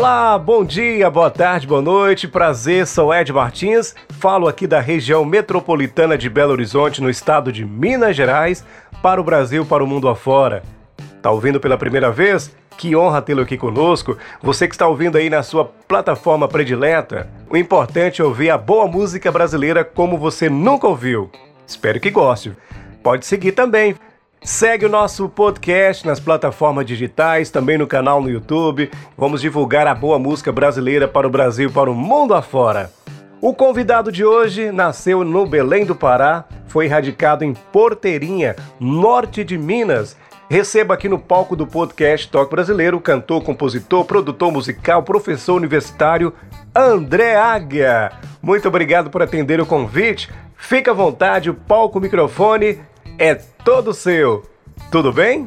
Olá, bom dia, boa tarde, boa noite, prazer, sou Ed Martins, falo aqui da região metropolitana de Belo Horizonte, no estado de Minas Gerais, para o Brasil, para o mundo afora. Tá ouvindo pela primeira vez? Que honra tê-lo aqui conosco. Você que está ouvindo aí na sua plataforma predileta, o importante é ouvir a boa música brasileira como você nunca ouviu. Espero que goste. Pode seguir também. Segue o nosso podcast nas plataformas digitais, também no canal no YouTube. Vamos divulgar a boa música brasileira para o Brasil e para o mundo afora. O convidado de hoje nasceu no Belém do Pará, foi radicado em Porteirinha, norte de Minas. Receba aqui no palco do podcast Toque Brasileiro o cantor, compositor, produtor musical, professor universitário André Águia. Muito obrigado por atender o convite. Fique à vontade, o palco, o microfone é todo seu. Tudo bem?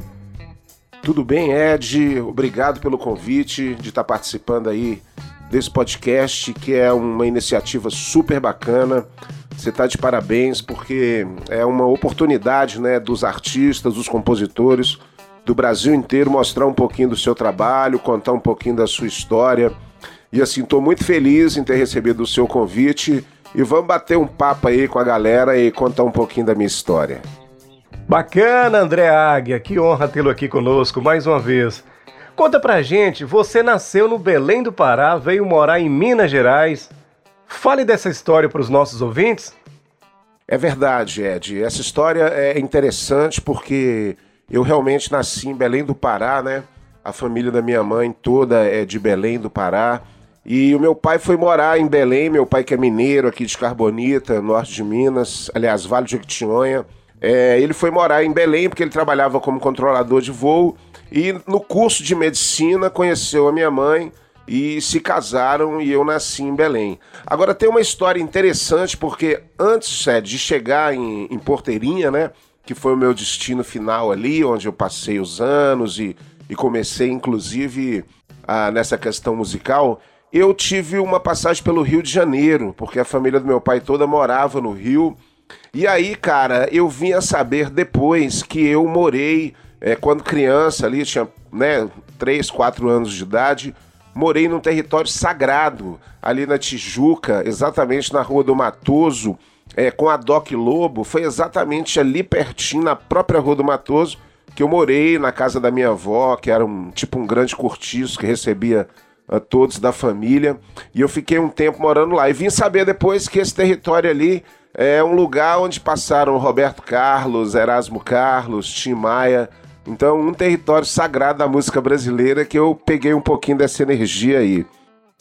Tudo bem, Ed. Obrigado pelo convite de estar participando aí desse podcast, que é uma iniciativa super bacana. Você está de parabéns porque é uma oportunidade, né, dos artistas, dos compositores do Brasil inteiro mostrar um pouquinho do seu trabalho, contar um pouquinho da sua história. E assim, estou muito feliz em ter recebido o seu convite e vamos bater um papo aí com a galera e contar um pouquinho da minha história. Bacana, André Águia, que honra tê-lo aqui conosco mais uma vez. Conta pra gente, você nasceu no Belém do Pará, veio morar em Minas Gerais. Fale dessa história para os nossos ouvintes. É verdade, Ed. Essa história é interessante porque eu realmente nasci em Belém do Pará, né? A família da minha mãe toda é de Belém do Pará. E o meu pai foi morar em Belém, meu pai que é mineiro aqui de Carbonita, norte de Minas, aliás, Vale de Jequitinhonha. É, ele foi morar em Belém porque ele trabalhava como controlador de voo e no curso de medicina conheceu a minha mãe e se casaram e eu nasci em Belém. Agora tem uma história interessante porque antes é, de chegar em, em Porteirinha, né, que foi o meu destino final ali, onde eu passei os anos e, e comecei inclusive a, nessa questão musical, eu tive uma passagem pelo Rio de Janeiro, porque a família do meu pai toda morava no Rio e aí, cara, eu vim a saber depois que eu morei, é, quando criança ali, tinha né, 3, 4 anos de idade, morei num território sagrado, ali na Tijuca, exatamente na Rua do Matoso, é, com a Doc Lobo. Foi exatamente ali pertinho, na própria Rua do Matoso, que eu morei na casa da minha avó, que era um tipo um grande cortiço que recebia a todos da família. E eu fiquei um tempo morando lá. E vim saber depois que esse território ali é um lugar onde passaram Roberto Carlos, Erasmo Carlos, Tim Maia. Então, um território sagrado da música brasileira que eu peguei um pouquinho dessa energia aí.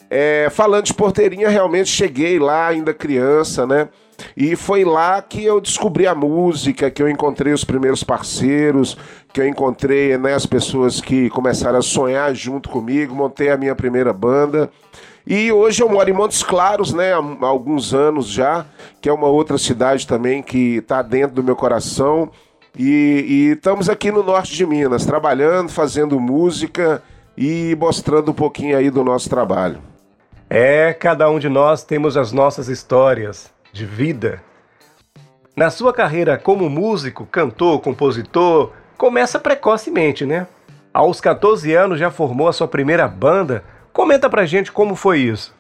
É, falando de Porteirinha, realmente cheguei lá ainda criança, né? E foi lá que eu descobri a música, que eu encontrei os primeiros parceiros, que eu encontrei né, as pessoas que começaram a sonhar junto comigo, montei a minha primeira banda. E hoje eu moro em Montes Claros, né, há alguns anos já, que é uma outra cidade também que está dentro do meu coração. E, e estamos aqui no norte de Minas, trabalhando, fazendo música e mostrando um pouquinho aí do nosso trabalho. É, cada um de nós temos as nossas histórias de vida. Na sua carreira como músico, cantor, compositor, começa precocemente, né? Aos 14 anos já formou a sua primeira banda Comenta pra gente como foi isso.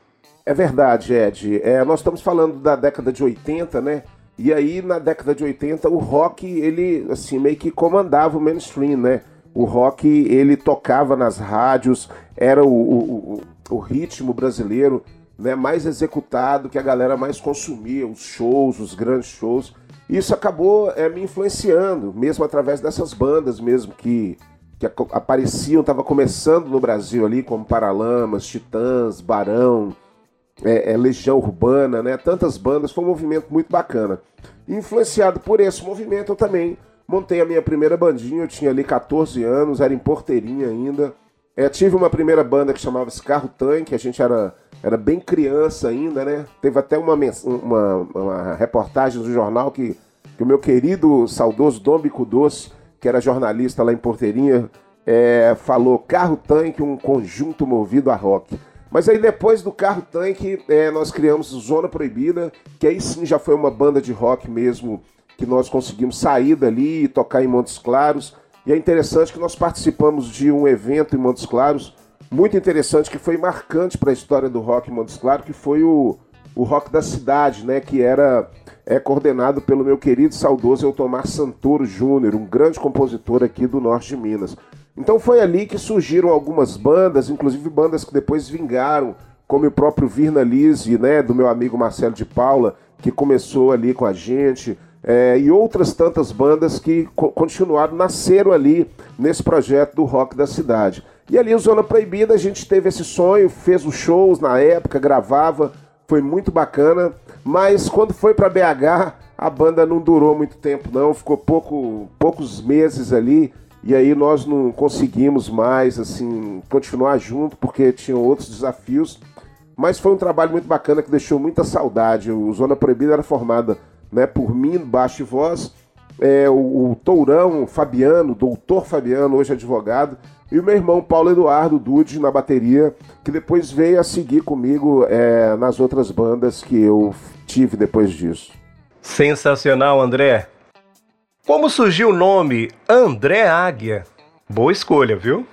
É verdade, Ed. É, nós estamos falando da década de 80, né? E aí, na década de 80, o rock, ele, assim, meio que comandava o mainstream, né? O rock, ele tocava nas rádios, era o, o, o, o ritmo brasileiro né, mais executado, que a galera mais consumia, os shows, os grandes shows. Isso acabou é, me influenciando, mesmo através dessas bandas mesmo que que apareciam, estava começando no Brasil ali, como Paralamas, Titãs, Barão, é, é, Legião Urbana, né? Tantas bandas, foi um movimento muito bacana. Influenciado por esse movimento, eu também montei a minha primeira bandinha, eu tinha ali 14 anos, era em Porteirinha ainda. É, tive uma primeira banda que chamava-se Carro Tanque, a gente era era bem criança ainda, né? Teve até uma, uma, uma reportagem do jornal que, que o meu querido, saudoso Dom Bico Doce, que era jornalista lá em Porteirinha, é, falou carro-tanque, um conjunto movido a rock. Mas aí depois do carro-tanque, é, nós criamos Zona Proibida, que aí sim já foi uma banda de rock mesmo, que nós conseguimos sair dali e tocar em Montes Claros. E é interessante que nós participamos de um evento em Montes Claros, muito interessante que foi marcante para a história do rock em Montes Claros, que foi o, o Rock da Cidade, né, que era é coordenado pelo meu querido saudoso Eltomar Santoro Júnior, um grande compositor aqui do norte de Minas. Então foi ali que surgiram algumas bandas, inclusive bandas que depois vingaram, como o próprio Virna Lise, né, do meu amigo Marcelo de Paula, que começou ali com a gente, é, e outras tantas bandas que co continuaram, nasceram ali nesse projeto do rock da cidade. E ali, o Zona Proibida, a gente teve esse sonho, fez os shows na época, gravava, foi muito bacana. Mas quando foi para BH, a banda não durou muito tempo, não, ficou pouco, poucos meses ali. E aí nós não conseguimos mais assim continuar junto porque tinham outros desafios. Mas foi um trabalho muito bacana que deixou muita saudade. O Zona Proibida era formada né, por mim, baixo e voz, é, o, o Tourão, o Fabiano, doutor Fabiano, hoje advogado, e o meu irmão Paulo Eduardo Dude na bateria, que depois veio a seguir comigo é, nas outras bandas que eu tive depois disso. Sensacional, André. Como surgiu o nome André Águia? Boa escolha, viu?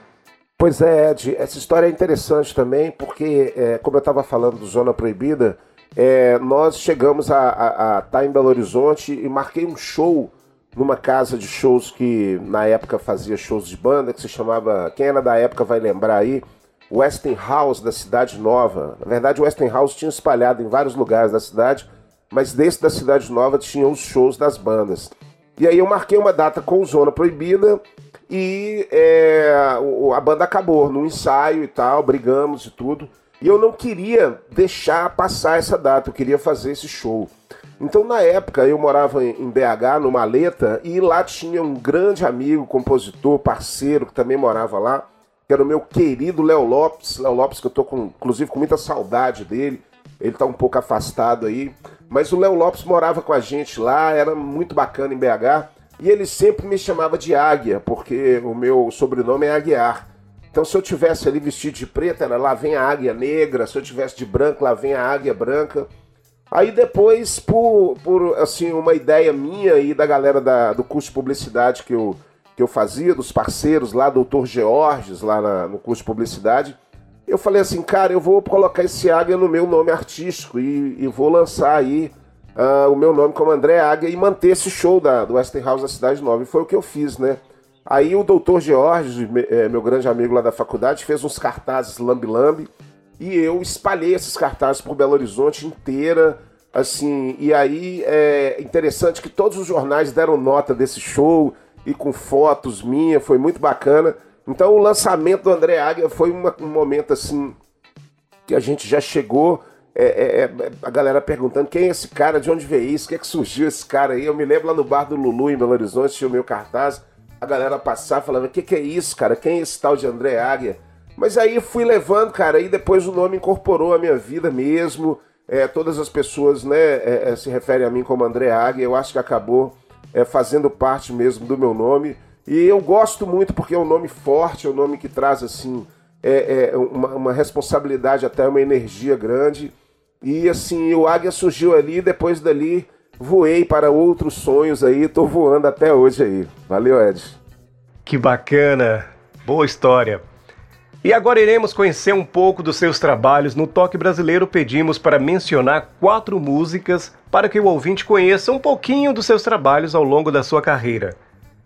Pois é, Ed, essa história é interessante também, porque, é, como eu estava falando do Zona Proibida, é, nós chegamos a estar tá em Belo Horizonte e marquei um show numa casa de shows que na época fazia shows de banda, que se chamava, quem era da época vai lembrar aí, Westinghouse da Cidade Nova. Na verdade, Westinghouse tinha espalhado em vários lugares da cidade, mas desse da Cidade Nova tinha os shows das bandas. E aí eu marquei uma data com Zona Proibida e é, a banda acabou no ensaio e tal, brigamos e tudo. E eu não queria deixar passar essa data, eu queria fazer esse show. Então, na época, eu morava em BH, no Maleta, e lá tinha um grande amigo, compositor, parceiro, que também morava lá, que era o meu querido Léo Lopes. Léo Lopes, que eu tô com, inclusive com muita saudade dele. Ele tá um pouco afastado aí. Mas o Léo Lopes morava com a gente lá, era muito bacana em BH. E ele sempre me chamava de Águia, porque o meu sobrenome é Aguiar. Então, se eu tivesse ali vestido de preto, era lá vem a águia negra. Se eu tivesse de branco, lá vem a águia branca. Aí depois, por, por assim, uma ideia minha e da galera da, do curso de publicidade que eu, que eu fazia, dos parceiros lá, doutor Georges, lá na, no curso de publicidade, eu falei assim, cara, eu vou colocar esse águia no meu nome artístico e, e vou lançar aí uh, o meu nome como André Águia e manter esse show da, do Westinghouse da Cidade Nova. E foi o que eu fiz, né? Aí o doutor Georges, é, meu grande amigo lá da faculdade, fez uns cartazes lambi-lambi e eu espalhei esses cartazes por Belo Horizonte inteira, assim, e aí é interessante que todos os jornais deram nota desse show e com fotos minhas, foi muito bacana. Então o lançamento do André Águia foi uma, um momento assim que a gente já chegou, é, é, é, a galera perguntando quem é esse cara, de onde veio isso, o que é que surgiu esse cara aí. Eu me lembro lá no bar do Lulu em Belo Horizonte, tinha o meu cartaz, a galera passava falando, o que, que é isso, cara? Quem é esse tal de André Águia? Mas aí fui levando, cara, e depois o nome incorporou a minha vida mesmo. É, todas as pessoas né, é, é, se referem a mim como André Águia. Eu acho que acabou é, fazendo parte mesmo do meu nome. E eu gosto muito porque é um nome forte, é um nome que traz assim é, é uma, uma, responsabilidade, até uma energia grande. E assim, o Águia surgiu ali, depois dali voei para outros sonhos aí, tô voando até hoje aí. Valeu, Ed. Que bacana, boa história. E agora iremos conhecer um pouco dos seus trabalhos. No Toque Brasileiro pedimos para mencionar quatro músicas para que o ouvinte conheça um pouquinho dos seus trabalhos ao longo da sua carreira.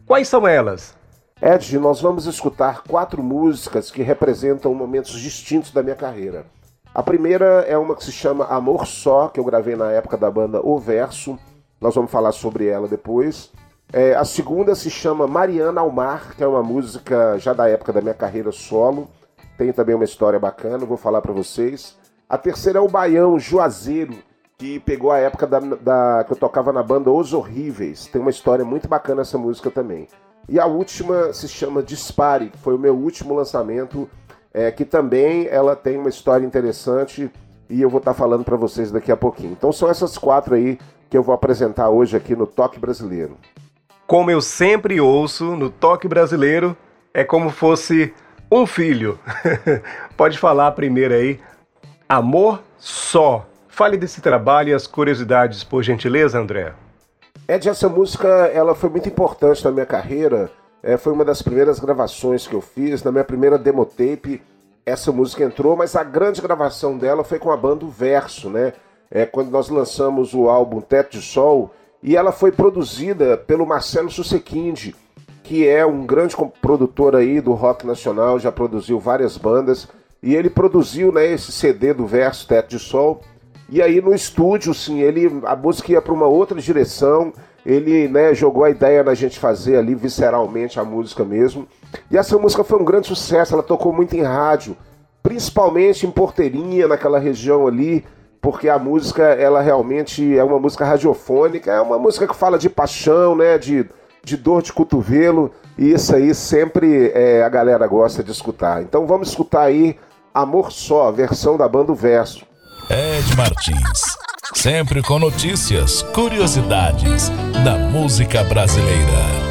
Quais são elas? Ed, nós vamos escutar quatro músicas que representam momentos distintos da minha carreira. A primeira é uma que se chama Amor Só, que eu gravei na época da banda O Verso. Nós vamos falar sobre ela depois. É, a segunda se chama Mariana ao Mar, que é uma música já da época da minha carreira solo. Tem também uma história bacana, vou falar para vocês. A terceira é o Baião Juazeiro, que pegou a época da, da, que eu tocava na banda Os Horríveis. Tem uma história muito bacana essa música também. E a última se chama Dispare, que foi o meu último lançamento, é, que também ela tem uma história interessante. e eu vou estar tá falando para vocês daqui a pouquinho. Então são essas quatro aí que eu vou apresentar hoje aqui no Toque Brasileiro. Como eu sempre ouço no Toque Brasileiro, é como fosse um filho. Pode falar primeiro aí. Amor só. Fale desse trabalho e as curiosidades, por gentileza, André. Ed, essa música ela foi muito importante na minha carreira. É, foi uma das primeiras gravações que eu fiz. Na minha primeira demo tape, essa música entrou, mas a grande gravação dela foi com a banda Verso, né? É, quando nós lançamos o álbum Teto de Sol, e ela foi produzida pelo Marcelo Susequinde, que é um grande produtor aí do rock nacional, já produziu várias bandas, e ele produziu né, esse CD do Verso Teto de Sol. E aí no estúdio, sim, ele a música ia para uma outra direção. Ele né, jogou a ideia na gente fazer ali visceralmente a música mesmo. E essa música foi um grande sucesso, ela tocou muito em rádio, principalmente em Porteirinha, naquela região ali, porque a música, ela realmente é uma música radiofônica, é uma música que fala de paixão, né, de, de dor de cotovelo, e isso aí sempre é, a galera gosta de escutar. Então vamos escutar aí Amor Só, versão da banda Verso. Ed Martins, sempre com notícias, curiosidades da música brasileira.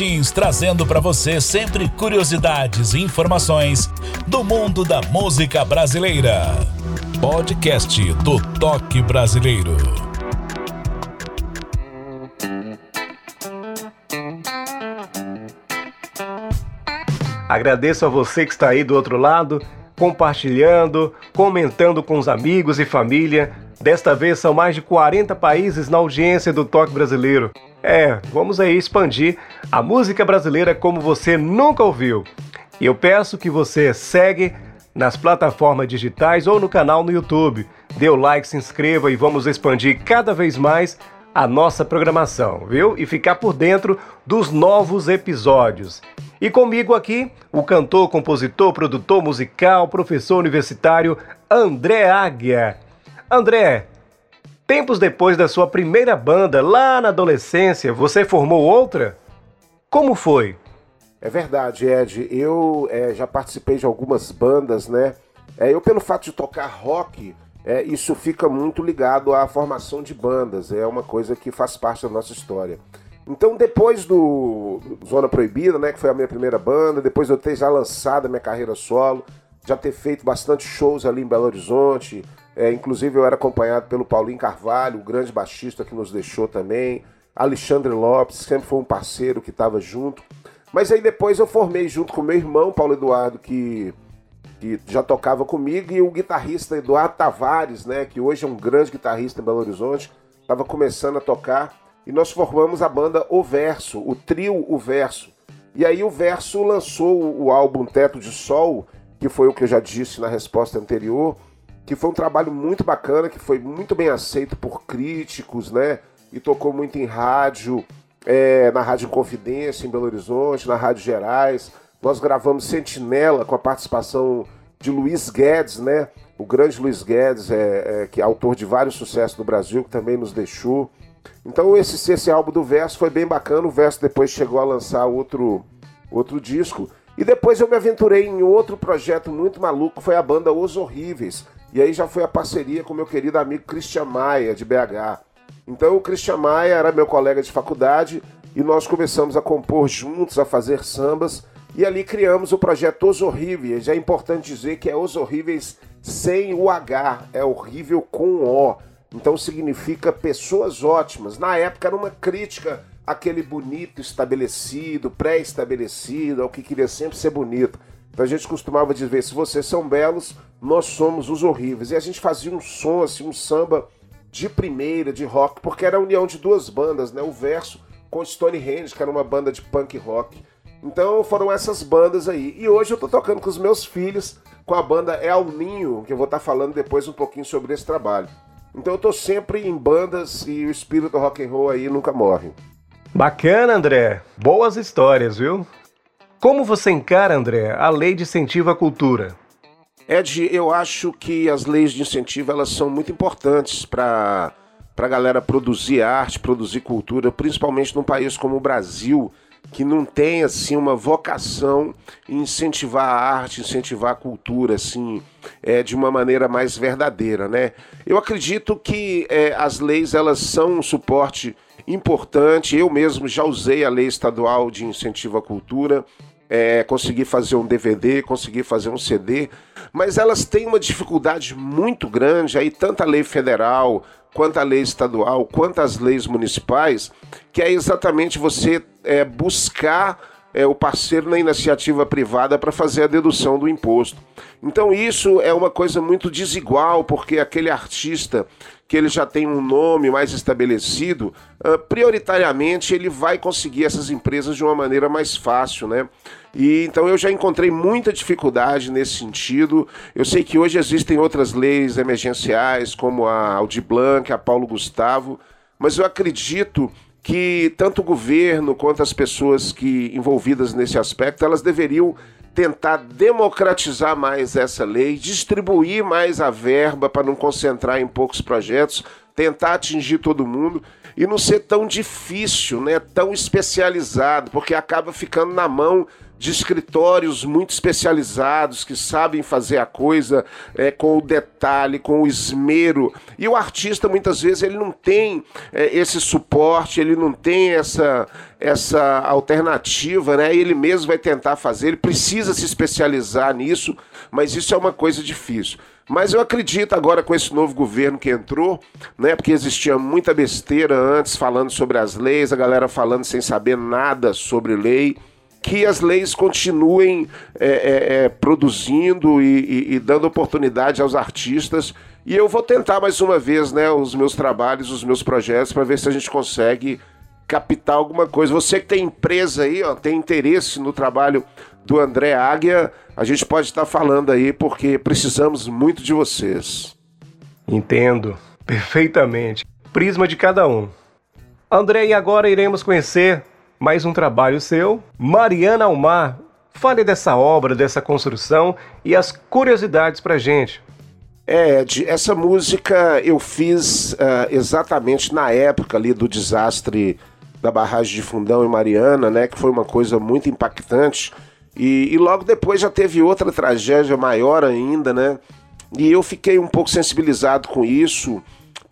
Martins trazendo para você sempre curiosidades e informações do mundo da música brasileira. Podcast do Toque Brasileiro. Agradeço a você que está aí do outro lado, compartilhando, comentando com os amigos e família. Desta vez são mais de 40 países na audiência do Toque Brasileiro. É, vamos aí expandir a música brasileira como você nunca ouviu. E eu peço que você segue nas plataformas digitais ou no canal no YouTube. Dê o like, se inscreva e vamos expandir cada vez mais a nossa programação, viu? E ficar por dentro dos novos episódios. E comigo aqui, o cantor, compositor, produtor musical, professor universitário André Águia. André, tempos depois da sua primeira banda, lá na adolescência, você formou outra? Como foi? É verdade, Ed. Eu é, já participei de algumas bandas, né? É, eu, pelo fato de tocar rock, é, isso fica muito ligado à formação de bandas. É uma coisa que faz parte da nossa história. Então, depois do Zona Proibida, né, que foi a minha primeira banda, depois de eu ter já lançado a minha carreira solo, já ter feito bastante shows ali em Belo Horizonte, é, inclusive eu era acompanhado pelo Paulinho Carvalho, o grande baixista que nos deixou também, Alexandre Lopes, sempre foi um parceiro que estava junto. Mas aí depois eu formei junto com meu irmão, Paulo Eduardo, que, que já tocava comigo, e o guitarrista Eduardo Tavares, né, que hoje é um grande guitarrista em Belo Horizonte, estava começando a tocar, e nós formamos a banda O Verso, o trio O Verso. E aí o Verso lançou o álbum Teto de Sol, que foi o que eu já disse na resposta anterior, que foi um trabalho muito bacana, que foi muito bem aceito por críticos, né? E tocou muito em rádio, é, na Rádio Confidência em Belo Horizonte, na Rádio Gerais. Nós gravamos Sentinela com a participação de Luiz Guedes, né? O grande Luiz Guedes, é, é, que é autor de vários sucessos no Brasil, que também nos deixou. Então esse, esse álbum do Verso foi bem bacana. O Verso depois chegou a lançar outro, outro disco. E depois eu me aventurei em outro projeto muito maluco, foi a banda Os Horríveis. E aí já foi a parceria com meu querido amigo Christian Maia, de BH. Então o Christian Maia era meu colega de faculdade e nós começamos a compor juntos, a fazer sambas. E ali criamos o projeto Os Horríveis. É importante dizer que é Os Horríveis sem o H, é horrível com O. Então significa pessoas ótimas. Na época era uma crítica àquele bonito estabelecido, pré-estabelecido, ao que queria sempre ser bonito. Então a gente costumava dizer: se vocês são belos, nós somos os horríveis. E a gente fazia um som, assim, um samba de primeira, de rock, porque era a união de duas bandas, né? O Verso com Stonehenge, que era uma banda de punk rock. Então foram essas bandas aí. E hoje eu tô tocando com os meus filhos, com a banda El Ninho, que eu vou estar tá falando depois um pouquinho sobre esse trabalho. Então eu tô sempre em bandas e o espírito rock and roll aí nunca morre. Bacana, André. Boas histórias, viu? Como você encara, André, a lei de incentivo à cultura? Ed, eu acho que as leis de incentivo elas são muito importantes para a galera produzir arte, produzir cultura, principalmente num país como o Brasil, que não tem assim uma vocação em incentivar a arte, incentivar a cultura assim, é, de uma maneira mais verdadeira, né? Eu acredito que é, as leis elas são um suporte importante. Eu mesmo já usei a lei estadual de incentivo à cultura é, conseguir fazer um DVD, conseguir fazer um CD, mas elas têm uma dificuldade muito grande, aí tanto a lei federal, quanto a lei estadual, quanto as leis municipais, que é exatamente você é, buscar é, o parceiro na iniciativa privada para fazer a dedução do imposto. Então isso é uma coisa muito desigual, porque aquele artista que ele já tem um nome mais estabelecido, uh, prioritariamente ele vai conseguir essas empresas de uma maneira mais fácil, né? E então eu já encontrei muita dificuldade nesse sentido. Eu sei que hoje existem outras leis emergenciais, como a Audi Blanc, a Paulo Gustavo, mas eu acredito que tanto o governo quanto as pessoas que envolvidas nesse aspecto, elas deveriam tentar democratizar mais essa lei, distribuir mais a verba para não concentrar em poucos projetos, tentar atingir todo mundo e não ser tão difícil, né, tão especializado, porque acaba ficando na mão de escritórios muito especializados que sabem fazer a coisa é, com o detalhe, com o esmero. E o artista muitas vezes ele não tem é, esse suporte, ele não tem essa essa alternativa, né? Ele mesmo vai tentar fazer, ele precisa se especializar nisso, mas isso é uma coisa difícil. Mas eu acredito agora com esse novo governo que entrou, né? Porque existia muita besteira antes falando sobre as leis, a galera falando sem saber nada sobre lei que as leis continuem é, é, é, produzindo e, e, e, dando oportunidade aos artistas. E eu vou tentar mais uma vez né, os meus trabalhos, os meus projetos, para ver se a gente consegue captar alguma coisa. Você que tem empresa aí, ó, tem interesse no trabalho do André Águia, a gente pode estar falando aí porque precisamos muito de vocês. Entendo perfeitamente. Prisma de cada um. André, e agora iremos conhecer mais um trabalho seu. Mariana Almar, fale dessa obra, dessa construção e as curiosidades pra gente. É, Ed, essa música eu fiz uh, exatamente na época ali do desastre da barragem de Fundão em Mariana, né? Que foi uma coisa muito impactante. E, e logo depois já teve outra tragédia maior ainda, né? E eu fiquei um pouco sensibilizado com isso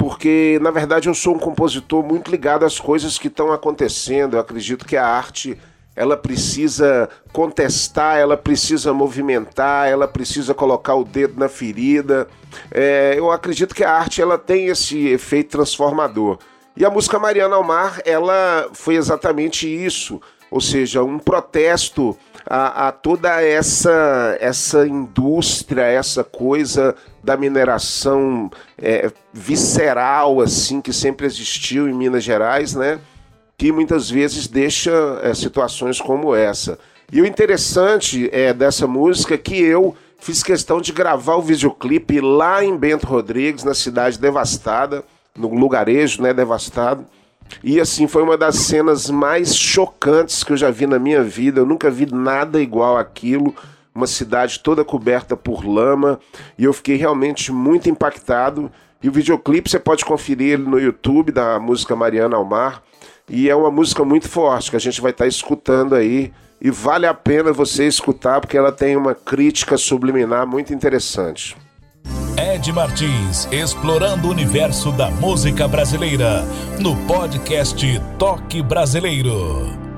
porque na verdade eu sou um compositor muito ligado às coisas que estão acontecendo. Eu acredito que a arte ela precisa contestar, ela precisa movimentar, ela precisa colocar o dedo na ferida. É, eu acredito que a arte ela tem esse efeito transformador. E a música Mariana Almar ela foi exatamente isso, ou seja, um protesto a, a toda essa, essa indústria, essa coisa da mineração é, visceral, assim, que sempre existiu em Minas Gerais, né? Que muitas vezes deixa é, situações como essa. E o interessante é dessa música é que eu fiz questão de gravar o videoclipe lá em Bento Rodrigues, na cidade devastada, no lugarejo, né, devastado. E assim, foi uma das cenas mais chocantes que eu já vi na minha vida. Eu nunca vi nada igual aquilo. Uma cidade toda coberta por lama. E eu fiquei realmente muito impactado. E o videoclipe você pode conferir ele no YouTube da música Mariana Almar. E é uma música muito forte que a gente vai estar escutando aí. E vale a pena você escutar porque ela tem uma crítica subliminar muito interessante. Ed Martins, explorando o universo da música brasileira, no podcast Toque Brasileiro.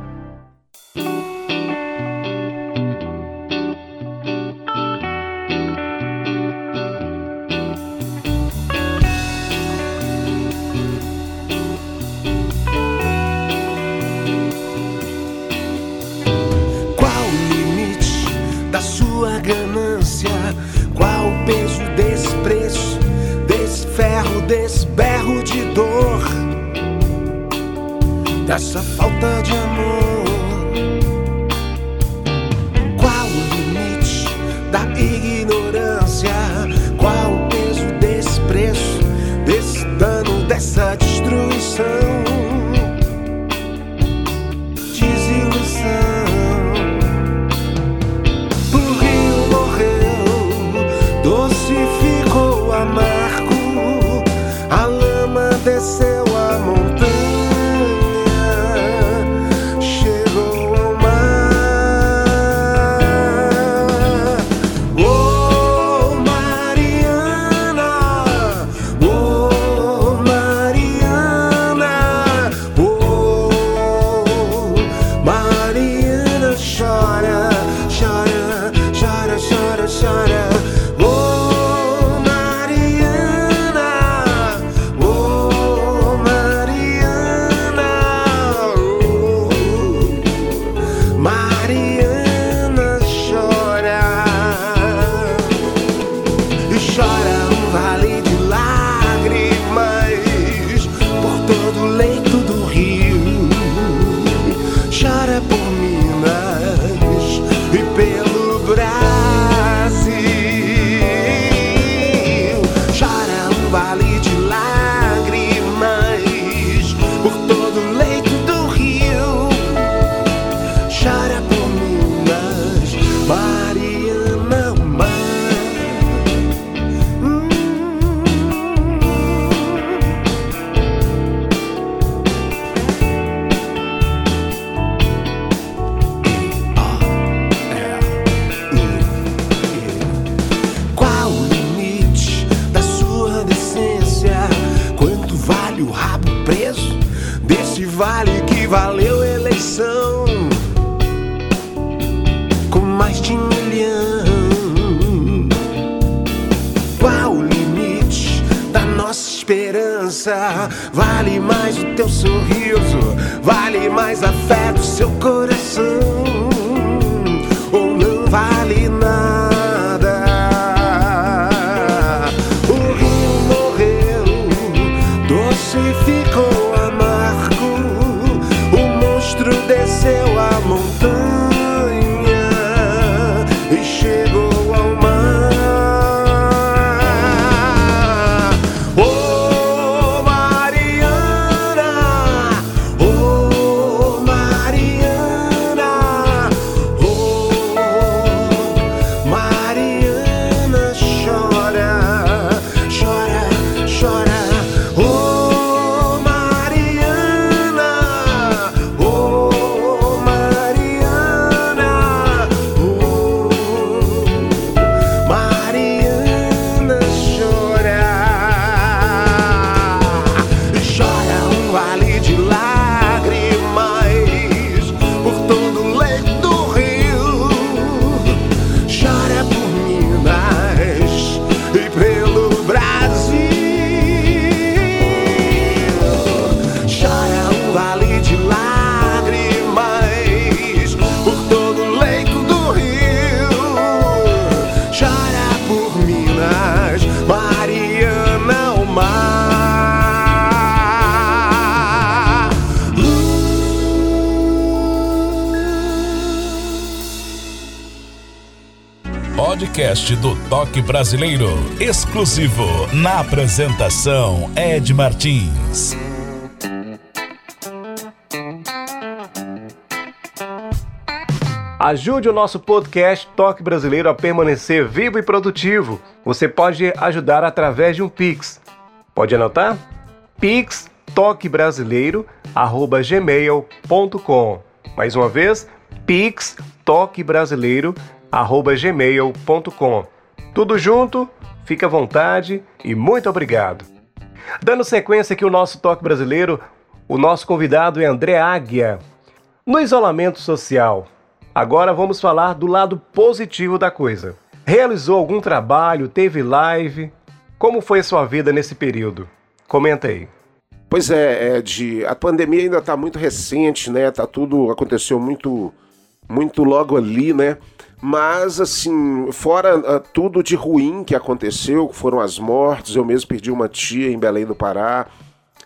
Dessa falta de amor. Toque Brasileiro. Exclusivo. Na apresentação, Ed Martins. Ajude o nosso podcast Toque Brasileiro a permanecer vivo e produtivo. Você pode ajudar através de um Pix. Pode anotar? Pix toquebrasileiro@gmail.com. Mais uma vez, Pix toquebrasileiro@gmail.com. Tudo junto, fica à vontade e muito obrigado. Dando sequência aqui o nosso Toque Brasileiro, o nosso convidado é André Águia. No isolamento social, agora vamos falar do lado positivo da coisa. Realizou algum trabalho, teve live? Como foi a sua vida nesse período? Comenta aí. Pois é, Ed, a pandemia ainda está muito recente, né? Tá tudo aconteceu muito muito logo ali, né? Mas assim, fora ah, tudo de ruim que aconteceu, foram as mortes, eu mesmo perdi uma tia em Belém do Pará,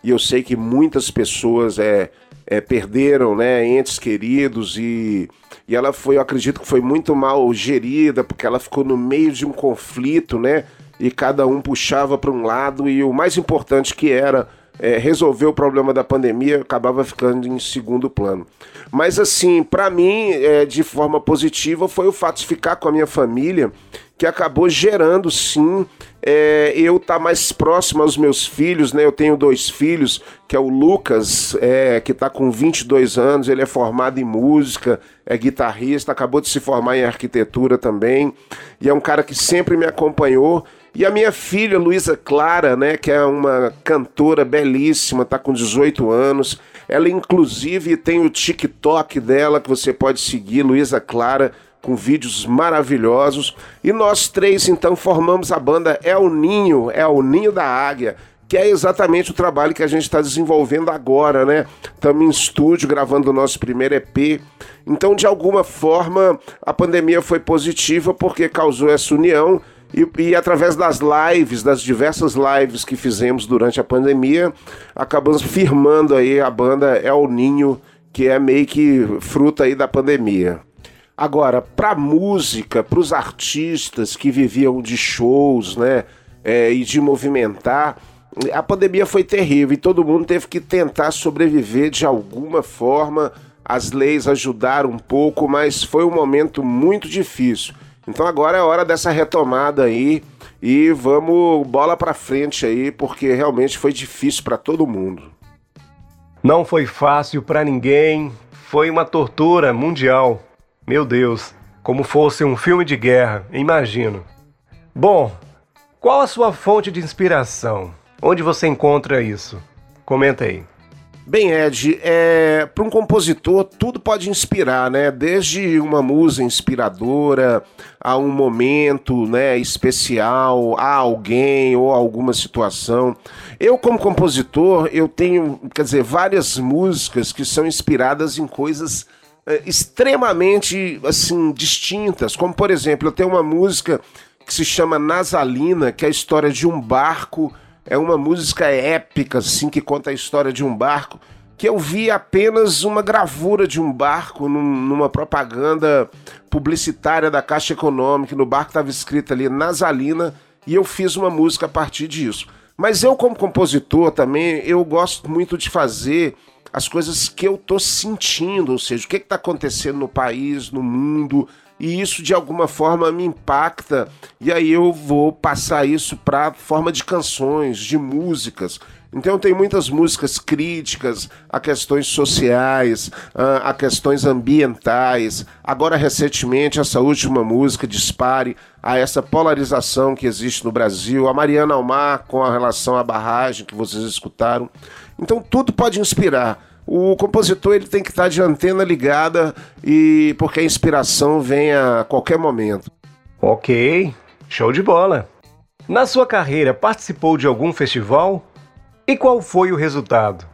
e eu sei que muitas pessoas é, é, perderam, né, entes queridos e e ela foi, eu acredito que foi muito mal gerida, porque ela ficou no meio de um conflito, né? E cada um puxava para um lado e o mais importante que era é, resolver o problema da pandemia acabava ficando em segundo plano. Mas assim, para mim, é, de forma positiva, foi o fato de ficar com a minha família, que acabou gerando sim é, eu estar tá mais próximo aos meus filhos, né? Eu tenho dois filhos, que é o Lucas, é, que está com 22 anos, ele é formado em música, é guitarrista, acabou de se formar em arquitetura também, e é um cara que sempre me acompanhou. E a minha filha, Luísa Clara, né, que é uma cantora belíssima, está com 18 anos. Ela, inclusive, tem o TikTok dela, que você pode seguir, Luísa Clara, com vídeos maravilhosos. E nós três, então, formamos a banda É o Ninho, É o Ninho da Águia, que é exatamente o trabalho que a gente está desenvolvendo agora, né? Estamos em estúdio gravando o nosso primeiro EP. Então, de alguma forma, a pandemia foi positiva porque causou essa união. E, e, através das lives, das diversas lives que fizemos durante a pandemia, acabamos firmando aí a banda É o Ninho, que é meio que fruta aí da pandemia. Agora, para música, para os artistas que viviam de shows, né, é, e de movimentar, a pandemia foi terrível e todo mundo teve que tentar sobreviver de alguma forma. As leis ajudaram um pouco, mas foi um momento muito difícil. Então agora é hora dessa retomada aí e vamos bola para frente aí, porque realmente foi difícil para todo mundo. Não foi fácil para ninguém, foi uma tortura mundial. Meu Deus, como fosse um filme de guerra, imagino. Bom, qual a sua fonte de inspiração? Onde você encontra isso? Comenta aí. Bem, Ed, é, para um compositor tudo pode inspirar, né? Desde uma musa inspiradora a um momento, né, especial, a alguém ou alguma situação. Eu, como compositor, eu tenho, quer dizer, várias músicas que são inspiradas em coisas é, extremamente, assim, distintas. Como, por exemplo, eu tenho uma música que se chama Nasalina, que é a história de um barco é uma música épica, assim, que conta a história de um barco, que eu vi apenas uma gravura de um barco num, numa propaganda publicitária da Caixa Econômica. No barco estava escrito ali Nasalina, e eu fiz uma música a partir disso. Mas eu, como compositor também, eu gosto muito de fazer as coisas que eu tô sentindo, ou seja, o que está acontecendo no país, no mundo, e isso de alguma forma me impacta e aí eu vou passar isso para forma de canções, de músicas. Então tem muitas músicas críticas a questões sociais, a questões ambientais. Agora recentemente essa última música dispare a essa polarização que existe no Brasil, a Mariana Almar com a relação à barragem que vocês escutaram. Então tudo pode inspirar o compositor ele tem que estar de antena ligada e porque a inspiração vem a qualquer momento. Ok, show de bola. Na sua carreira, participou de algum festival? E qual foi o resultado?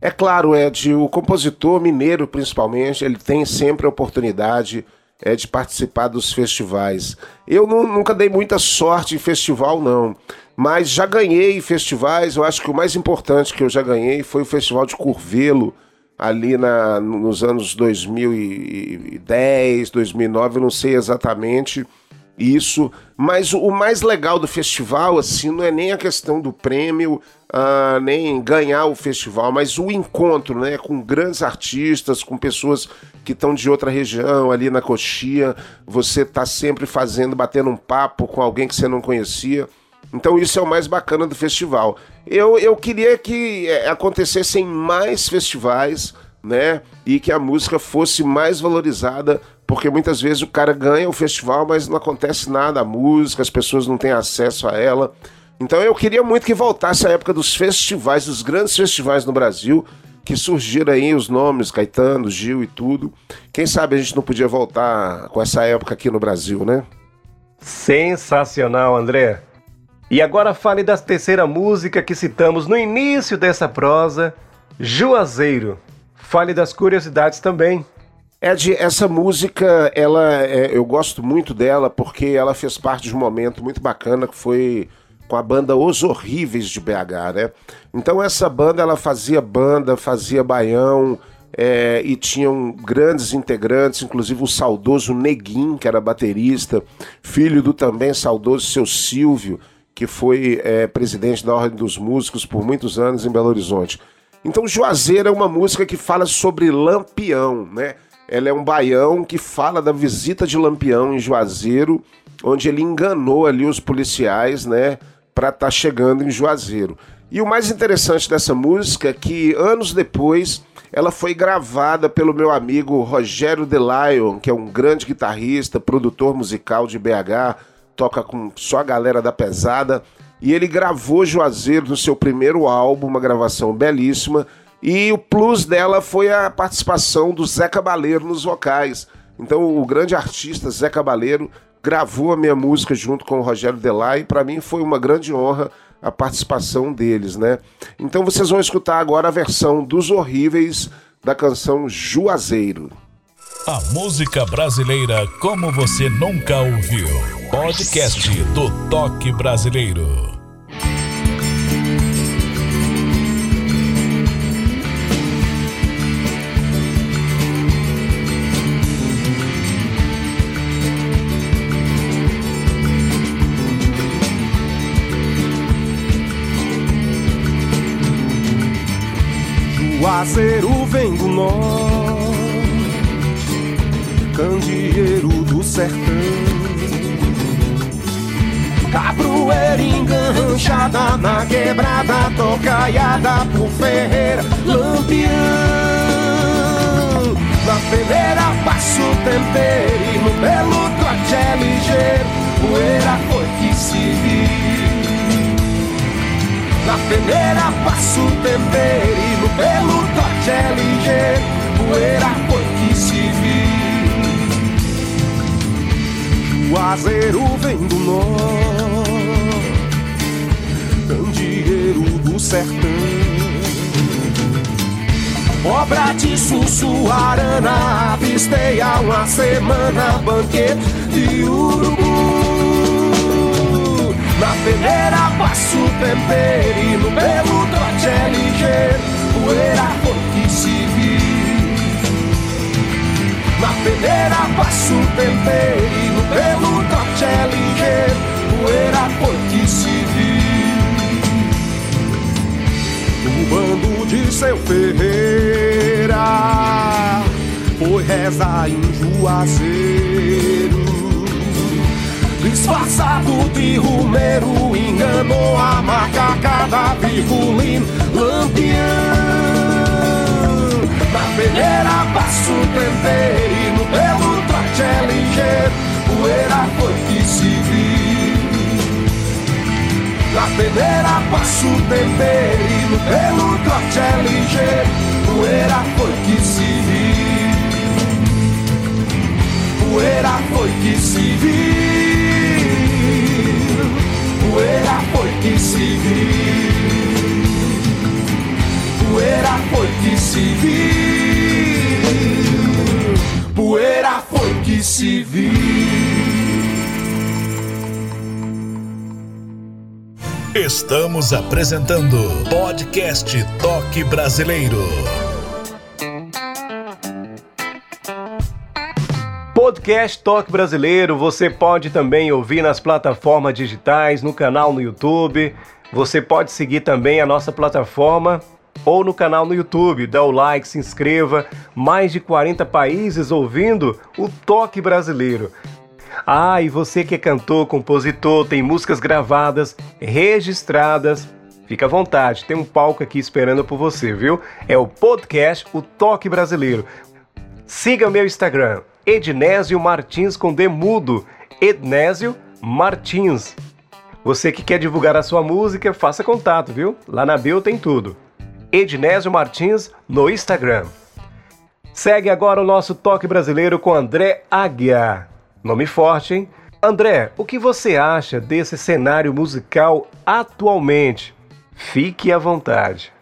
É claro, Ed, o compositor mineiro principalmente, ele tem sempre a oportunidade é, de participar dos festivais. Eu nunca dei muita sorte em festival, não. Mas já ganhei festivais, eu acho que o mais importante que eu já ganhei foi o Festival de Curvelo, ali na, nos anos 2010, 2009, eu não sei exatamente isso. Mas o mais legal do festival, assim, não é nem a questão do prêmio, uh, nem ganhar o festival, mas o encontro, né, com grandes artistas, com pessoas que estão de outra região, ali na coxia. Você tá sempre fazendo, batendo um papo com alguém que você não conhecia. Então isso é o mais bacana do festival. Eu, eu queria que é, acontecessem mais festivais, né? E que a música fosse mais valorizada, porque muitas vezes o cara ganha o festival, mas não acontece nada a música, as pessoas não têm acesso a ela. Então eu queria muito que voltasse a época dos festivais, dos grandes festivais no Brasil, que surgiram aí os nomes, Caetano, Gil e tudo. Quem sabe a gente não podia voltar com essa época aqui no Brasil, né? Sensacional, André. E agora fale da terceira música que citamos no início dessa prosa, Juazeiro. Fale das curiosidades também. Ed, essa música, ela, é, eu gosto muito dela porque ela fez parte de um momento muito bacana que foi com a banda Os Horríveis de BH, né? Então essa banda, ela fazia banda, fazia baião, é, e tinham grandes integrantes, inclusive o saudoso Neguim, que era baterista, filho do também saudoso seu Silvio, que foi é, presidente da Ordem dos Músicos por muitos anos em Belo Horizonte. Então, Juazeiro é uma música que fala sobre Lampião, né? Ela é um baião que fala da visita de Lampião em Juazeiro, onde ele enganou ali os policiais, né, para estar tá chegando em Juazeiro. E o mais interessante dessa música é que anos depois ela foi gravada pelo meu amigo Rogério Delion, que é um grande guitarrista, produtor musical de BH, toca com só a galera da pesada. E ele gravou Juazeiro no seu primeiro álbum, uma gravação belíssima. E o plus dela foi a participação do Zé Cabaleiro nos vocais. Então o grande artista Zé Cabaleiro gravou a minha música junto com o Rogério Delay. Para mim foi uma grande honra a participação deles, né? Então vocês vão escutar agora a versão dos horríveis da canção Juazeiro. A música brasileira como você nunca ouviu. Podcast do Toque Brasileiro. Juazeiro vem do norte candeeiro do sertão. Cabroeira enganchada na quebrada, tocaiada por Ferreira, Lampião. Na peneira passo tempero e no belo trote é ligeiro, poeira foi que se viu. Na peneira passo tempero e no pelo toque é ligeiro Poeira foi que se viu O azeiro vem do norte Candeeiro do sertão. Obra de Sussuarana Avistei há uma semana Banquete de urubu. Na peneira passo tempero E no pelo trote é ligeiro Poeira foi que se viu Na peneira passo tempero E no pelo trote é ligeiro Poeira foi que se viu. No bando de seu Ferreira Foi rezar em Juazeiro. Disfarçado de rumeiro Enganou a macaca da virgulina Lampião. Na peneira passo tempero foi que se viu. Na peneira passo tempero e no pelo trote é ligeiro Poeira foi que se viu. Poeira foi que se viu. Poeira foi que se viu. Poeira foi que se viu. Poeira foi que se viu Estamos apresentando Podcast Toque Brasileiro. Podcast Toque Brasileiro você pode também ouvir nas plataformas digitais, no canal no YouTube. Você pode seguir também a nossa plataforma ou no canal no YouTube. Dá o like, se inscreva. Mais de 40 países ouvindo o Toque Brasileiro. Ah, e você que é cantor, compositor, tem músicas gravadas, registradas, fica à vontade, tem um palco aqui esperando por você, viu? É o podcast O Toque Brasileiro. Siga meu Instagram, Ednésio Martins com Demudo, Ednésio Martins. Você que quer divulgar a sua música, faça contato, viu? Lá na bio tem tudo. Ednésio Martins no Instagram. Segue agora o nosso Toque Brasileiro com André Aguiar. Nome forte, hein? André, o que você acha desse cenário musical atualmente? Fique à vontade.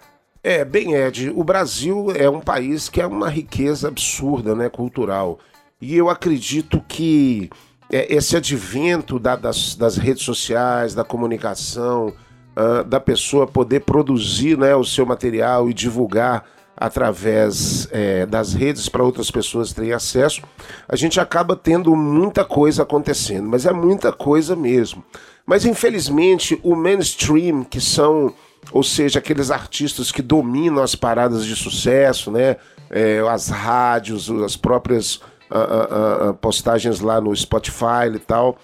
É, bem, Ed, o Brasil é um país que é uma riqueza absurda, né, cultural. E eu acredito que é, esse advento da, das, das, redes sociais, da comunicação, uh, da pessoa poder produzir né, o seu material e divulgar através é, das redes para outras pessoas terem acesso, a gente acaba tendo muita coisa acontecendo, mas é muita coisa mesmo. Mas infelizmente o mainstream, que são, ou seja, aqueles artistas que dominam as paradas de sucesso, né, é, as rádios, as próprias uh, uh, uh, postagens lá no Spotify e tal,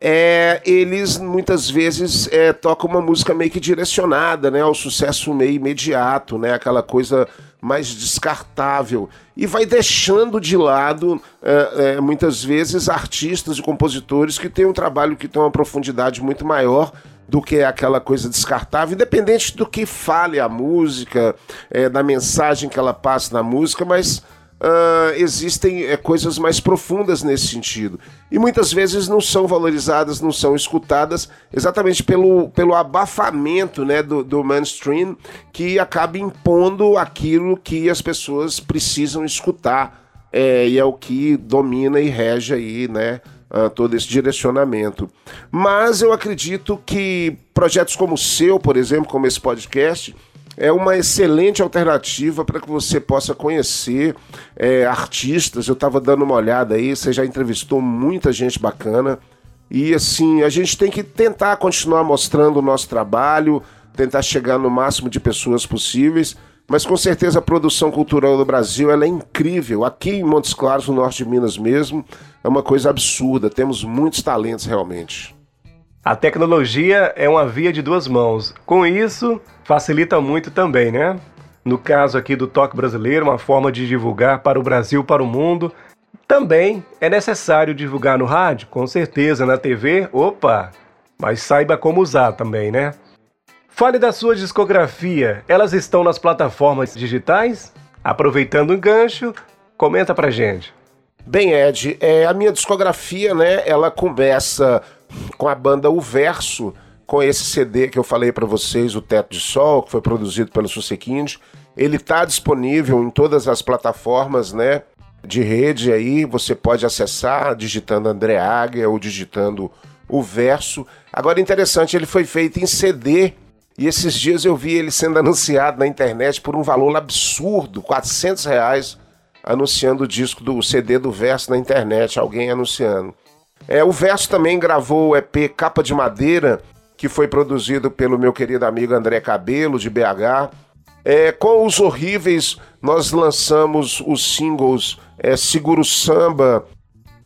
é, eles muitas vezes é, tocam uma música meio que direcionada né, ao sucesso meio imediato, né, aquela coisa mais descartável. E vai deixando de lado é, é, muitas vezes artistas e compositores que têm um trabalho que tem uma profundidade muito maior do que aquela coisa descartável, independente do que fale a música, é, da mensagem que ela passa na música, mas Uh, existem é, coisas mais profundas nesse sentido. E muitas vezes não são valorizadas, não são escutadas, exatamente pelo, pelo abafamento né, do, do mainstream que acaba impondo aquilo que as pessoas precisam escutar. É, e é o que domina e rege aí, né? Uh, todo esse direcionamento. Mas eu acredito que projetos como o seu, por exemplo, como esse podcast, é uma excelente alternativa para que você possa conhecer é, artistas. Eu estava dando uma olhada aí, você já entrevistou muita gente bacana. E assim, a gente tem que tentar continuar mostrando o nosso trabalho, tentar chegar no máximo de pessoas possíveis. Mas com certeza a produção cultural do Brasil ela é incrível. Aqui em Montes Claros, no norte de Minas mesmo, é uma coisa absurda. Temos muitos talentos realmente. A tecnologia é uma via de duas mãos. Com isso, facilita muito também, né? No caso aqui do Toque Brasileiro, uma forma de divulgar para o Brasil, para o mundo. Também é necessário divulgar no rádio, com certeza, na TV, opa, mas saiba como usar também, né? Fale da sua discografia. Elas estão nas plataformas digitais? Aproveitando o gancho, comenta pra gente. Bem, Ed, é, a minha discografia, né, ela começa com a banda O Verso, com esse CD que eu falei para vocês, O Teto de Sol, que foi produzido pelo Susequinde. Ele está disponível em todas as plataformas, né, de rede aí, você pode acessar digitando André Águia ou digitando O Verso. Agora, interessante, ele foi feito em CD e esses dias eu vi ele sendo anunciado na internet por um valor absurdo, 400 reais, anunciando o disco do CD do Verso na internet, alguém anunciando. É, o Verso também gravou o EP Capa de Madeira, que foi produzido pelo meu querido amigo André Cabelo, de BH. É, com os horríveis, nós lançamos os singles é, Seguro Samba,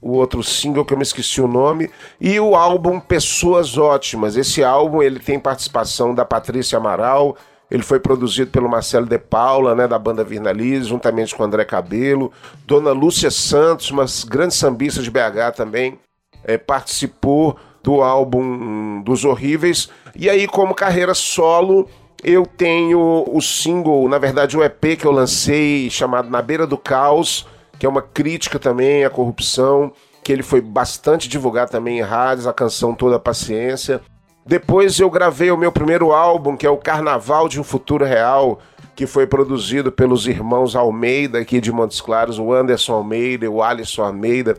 o outro single que eu me esqueci o nome, e o álbum Pessoas Ótimas. Esse álbum ele tem participação da Patrícia Amaral, ele foi produzido pelo Marcelo De Paula, né, da banda Virnalize, juntamente com André Cabelo, Dona Lúcia Santos, uma grande sambista de BH também, é, participou do álbum dos Horríveis. E aí, como carreira solo, eu tenho o single, na verdade, o EP que eu lancei chamado Na Beira do Caos, que é uma crítica também à corrupção, que ele foi bastante divulgado também em rádios, a canção Toda a Paciência. Depois eu gravei o meu primeiro álbum, que é o Carnaval de um Futuro Real, que foi produzido pelos irmãos Almeida aqui de Montes Claros, o Anderson Almeida e o Alisson Almeida,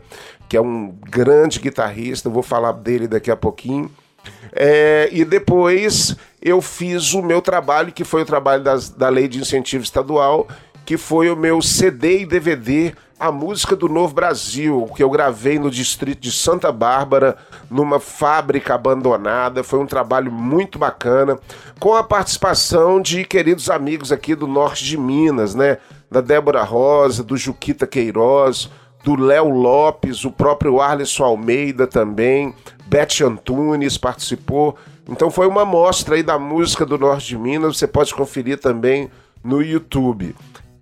que é um grande guitarrista, vou falar dele daqui a pouquinho. É, e depois eu fiz o meu trabalho, que foi o trabalho das, da Lei de Incentivo Estadual, que foi o meu CD e DVD a música do Novo Brasil, que eu gravei no distrito de Santa Bárbara, numa fábrica abandonada. Foi um trabalho muito bacana, com a participação de queridos amigos aqui do norte de Minas, né? Da Débora Rosa, do Juquita Queiroz, do Léo Lopes, o próprio Arlisson Almeida também, Beth Antunes participou. Então foi uma mostra aí da música do norte de Minas, você pode conferir também no YouTube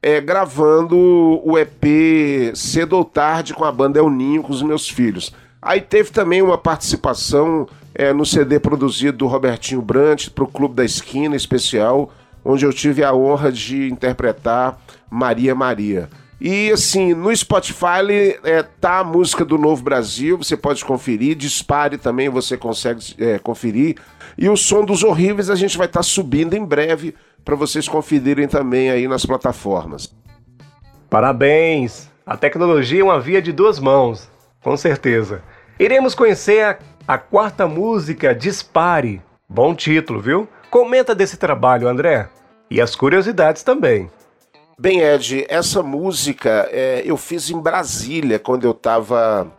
é, gravando o EP cedo ou tarde com a banda El Ninho, com os meus filhos. Aí teve também uma participação é, no CD produzido do Robertinho Brant para o Clube da Esquina especial, onde eu tive a honra de interpretar Maria Maria. E assim, no Spotify é, tá a música do Novo Brasil, você pode conferir, dispare também, você consegue é, conferir. E o som dos horríveis a gente vai estar tá subindo em breve para vocês conferirem também aí nas plataformas. Parabéns! A tecnologia é uma via de duas mãos, com certeza. Iremos conhecer a, a quarta música, Dispare. Bom título, viu? Comenta desse trabalho, André. E as curiosidades também. Bem, Ed, essa música é, eu fiz em Brasília, quando eu estava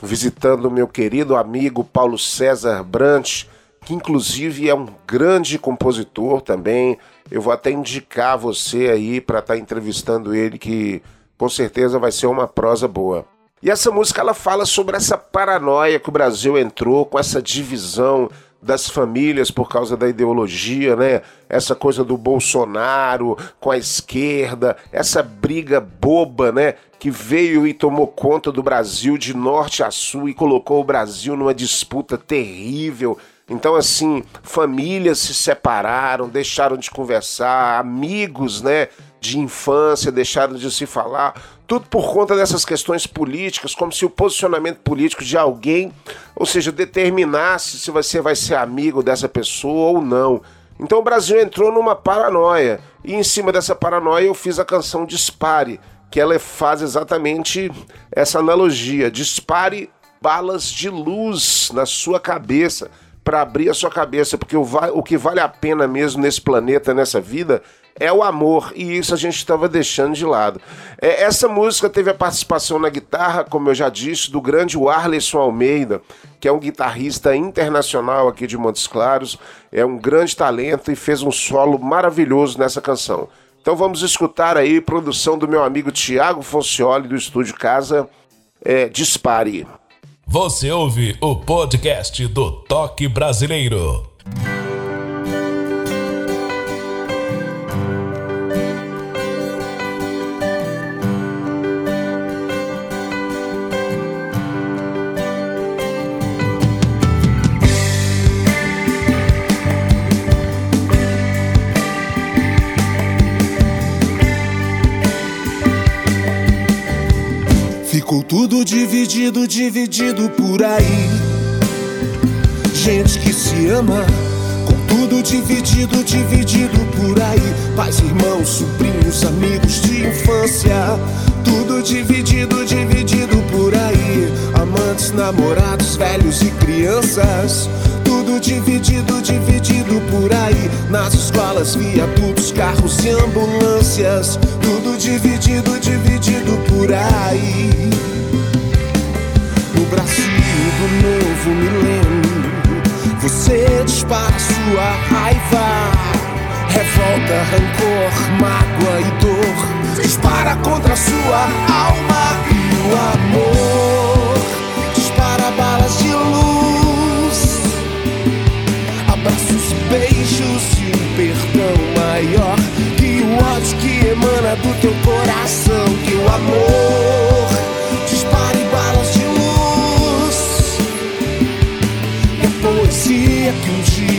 visitando o meu querido amigo Paulo César Brant, que inclusive é um grande compositor também, eu vou até indicar você aí para estar tá entrevistando ele, que com certeza vai ser uma prosa boa. E essa música ela fala sobre essa paranoia que o Brasil entrou, com essa divisão das famílias por causa da ideologia, né? Essa coisa do Bolsonaro com a esquerda, essa briga boba, né? Que veio e tomou conta do Brasil de norte a sul e colocou o Brasil numa disputa terrível então, assim, famílias se separaram, deixaram de conversar, amigos, né, de infância deixaram de se falar, tudo por conta dessas questões políticas, como se o posicionamento político de alguém, ou seja, determinasse se você vai ser amigo dessa pessoa ou não. Então o Brasil entrou numa paranoia, e em cima dessa paranoia eu fiz a canção Dispare, que ela faz exatamente essa analogia: dispare balas de luz na sua cabeça para abrir a sua cabeça, porque o, o que vale a pena mesmo nesse planeta, nessa vida, é o amor, e isso a gente estava deixando de lado. É, essa música teve a participação na guitarra, como eu já disse, do grande Arleson Almeida, que é um guitarrista internacional aqui de Montes Claros, é um grande talento e fez um solo maravilhoso nessa canção. Então vamos escutar aí, produção do meu amigo Tiago Foncioli, do Estúdio Casa, é, Dispare. Você ouve o podcast do Toque Brasileiro. Dividido, dividido por aí. Gente que se ama, com tudo dividido, dividido por aí. Pais, irmãos, sobrinhos, amigos de infância, tudo dividido, dividido por aí. Amantes, namorados, velhos e crianças. Tudo dividido, dividido por aí. Nas escolas, viadutos, carros e ambulâncias. Tudo dividido, dividido por aí. Brasil do novo milênio, você dispara sua raiva. Revolta, rancor, mágoa e dor. Dispara contra sua alma e o amor. Dispara balas de luz abraços, beijos e um perdão maior que o ódio que emana do teu coração. Que o amor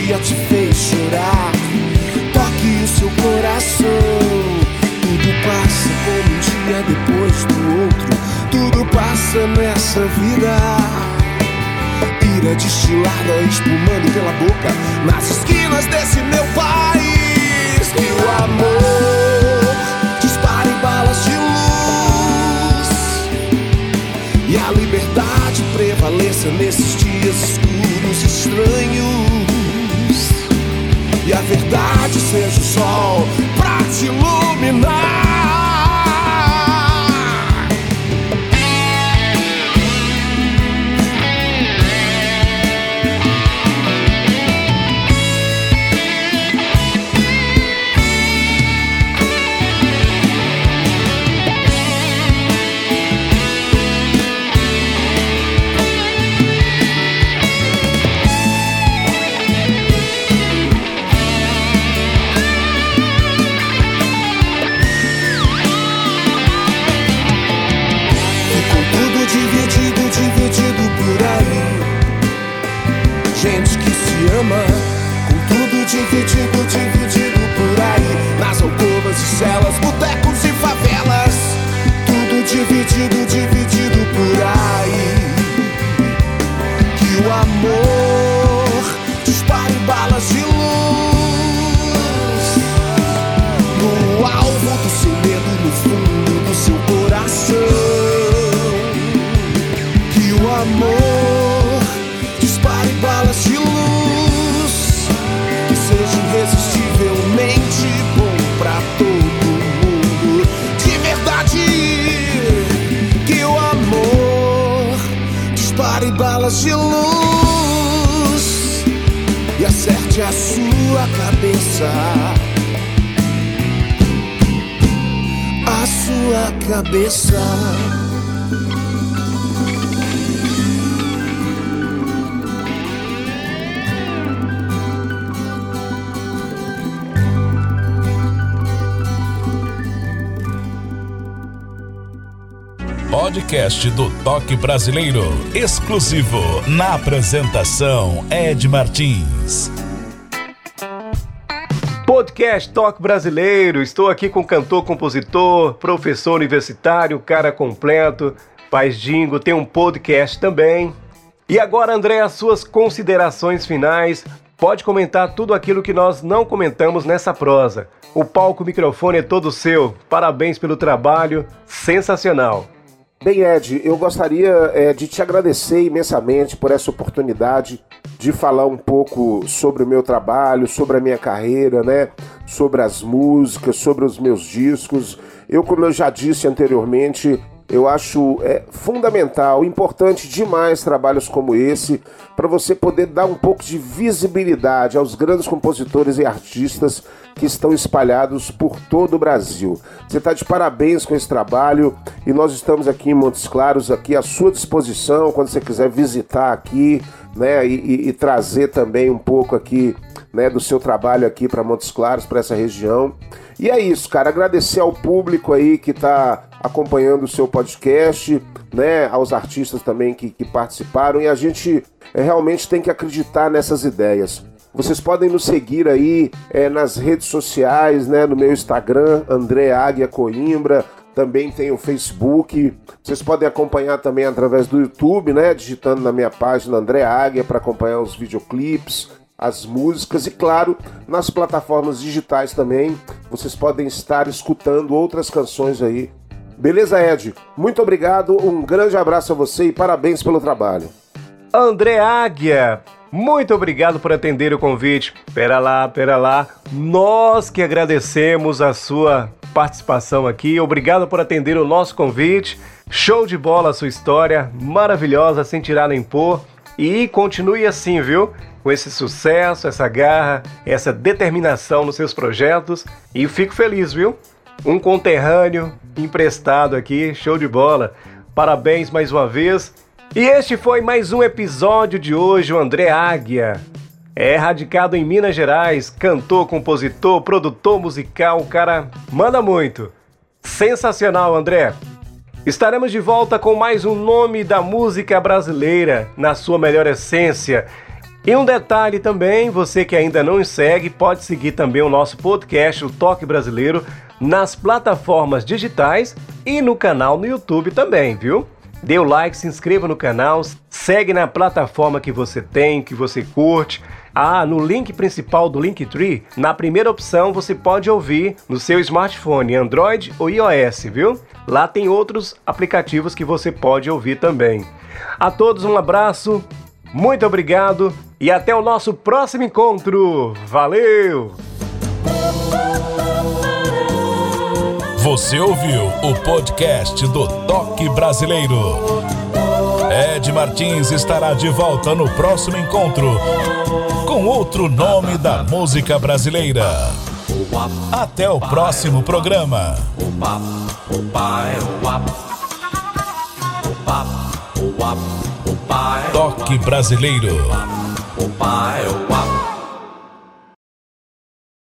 dia te fez chorar. Toque o seu coração. Tudo passa como um dia depois do outro. Tudo passa nessa vida ira destilada espumando pela boca nas esquinas desse meu país. Que o amor dispare balas de luz e a liberdade prevaleça nesses dias escuros estranhos. E a verdade seja o sol pra te iluminar. Ficou tudo Toque Brasileiro. Exclusivo. Na apresentação, Ed Martins. Podcast Toque Brasileiro. Estou aqui com cantor, compositor, professor universitário, cara completo, faz jingo, tem um podcast também. E agora, André, as suas considerações finais. Pode comentar tudo aquilo que nós não comentamos nessa prosa. O palco, o microfone é todo seu. Parabéns pelo trabalho, sensacional. Bem, Ed, eu gostaria é, de te agradecer imensamente por essa oportunidade de falar um pouco sobre o meu trabalho, sobre a minha carreira, né? Sobre as músicas, sobre os meus discos. Eu, como eu já disse anteriormente, eu acho é, fundamental, importante demais trabalhos como esse para você poder dar um pouco de visibilidade aos grandes compositores e artistas que estão espalhados por todo o Brasil. Você está de parabéns com esse trabalho e nós estamos aqui em Montes Claros aqui à sua disposição quando você quiser visitar aqui, né, e, e, e trazer também um pouco aqui, né, do seu trabalho aqui para Montes Claros, para essa região. E é isso, cara. Agradecer ao público aí que está acompanhando o seu podcast, né? Aos artistas também que, que participaram. E a gente é, realmente tem que acreditar nessas ideias. Vocês podem nos seguir aí é, nas redes sociais, né? No meu Instagram, André Águia Coimbra. também tem o Facebook. Vocês podem acompanhar também através do YouTube, né? Digitando na minha página André Águia para acompanhar os videoclipes, as músicas e, claro, nas plataformas digitais também. Vocês podem estar escutando outras canções aí. Beleza, Ed? Muito obrigado, um grande abraço a você e parabéns pelo trabalho. André Águia, muito obrigado por atender o convite. Pera lá, pera lá. Nós que agradecemos a sua participação aqui. Obrigado por atender o nosso convite. Show de bola a sua história, maravilhosa, sem tirar nem pôr. E continue assim, viu? Com esse sucesso, essa garra, essa determinação nos seus projetos. E fico feliz, viu? Um conterrâneo emprestado aqui, show de bola. Parabéns mais uma vez e este foi mais um episódio de hoje, o André Águia. É radicado em Minas Gerais, cantor, compositor, produtor musical, o cara manda muito. Sensacional, André. Estaremos de volta com mais um nome da música brasileira na sua melhor essência. E um detalhe também, você que ainda não segue, pode seguir também o nosso podcast, o Toque Brasileiro, nas plataformas digitais e no canal no YouTube também, viu? Dê o like, se inscreva no canal, segue na plataforma que você tem, que você curte. Ah, no link principal do Linktree, na primeira opção você pode ouvir no seu smartphone, Android ou iOS, viu? Lá tem outros aplicativos que você pode ouvir também. A todos um abraço, muito obrigado e até o nosso próximo encontro. Valeu! Você ouviu o podcast do Toque Brasileiro. Ed Martins estará de volta no próximo encontro com outro nome da música brasileira. Até o próximo programa. Toque Brasileiro. É o pai, o uau.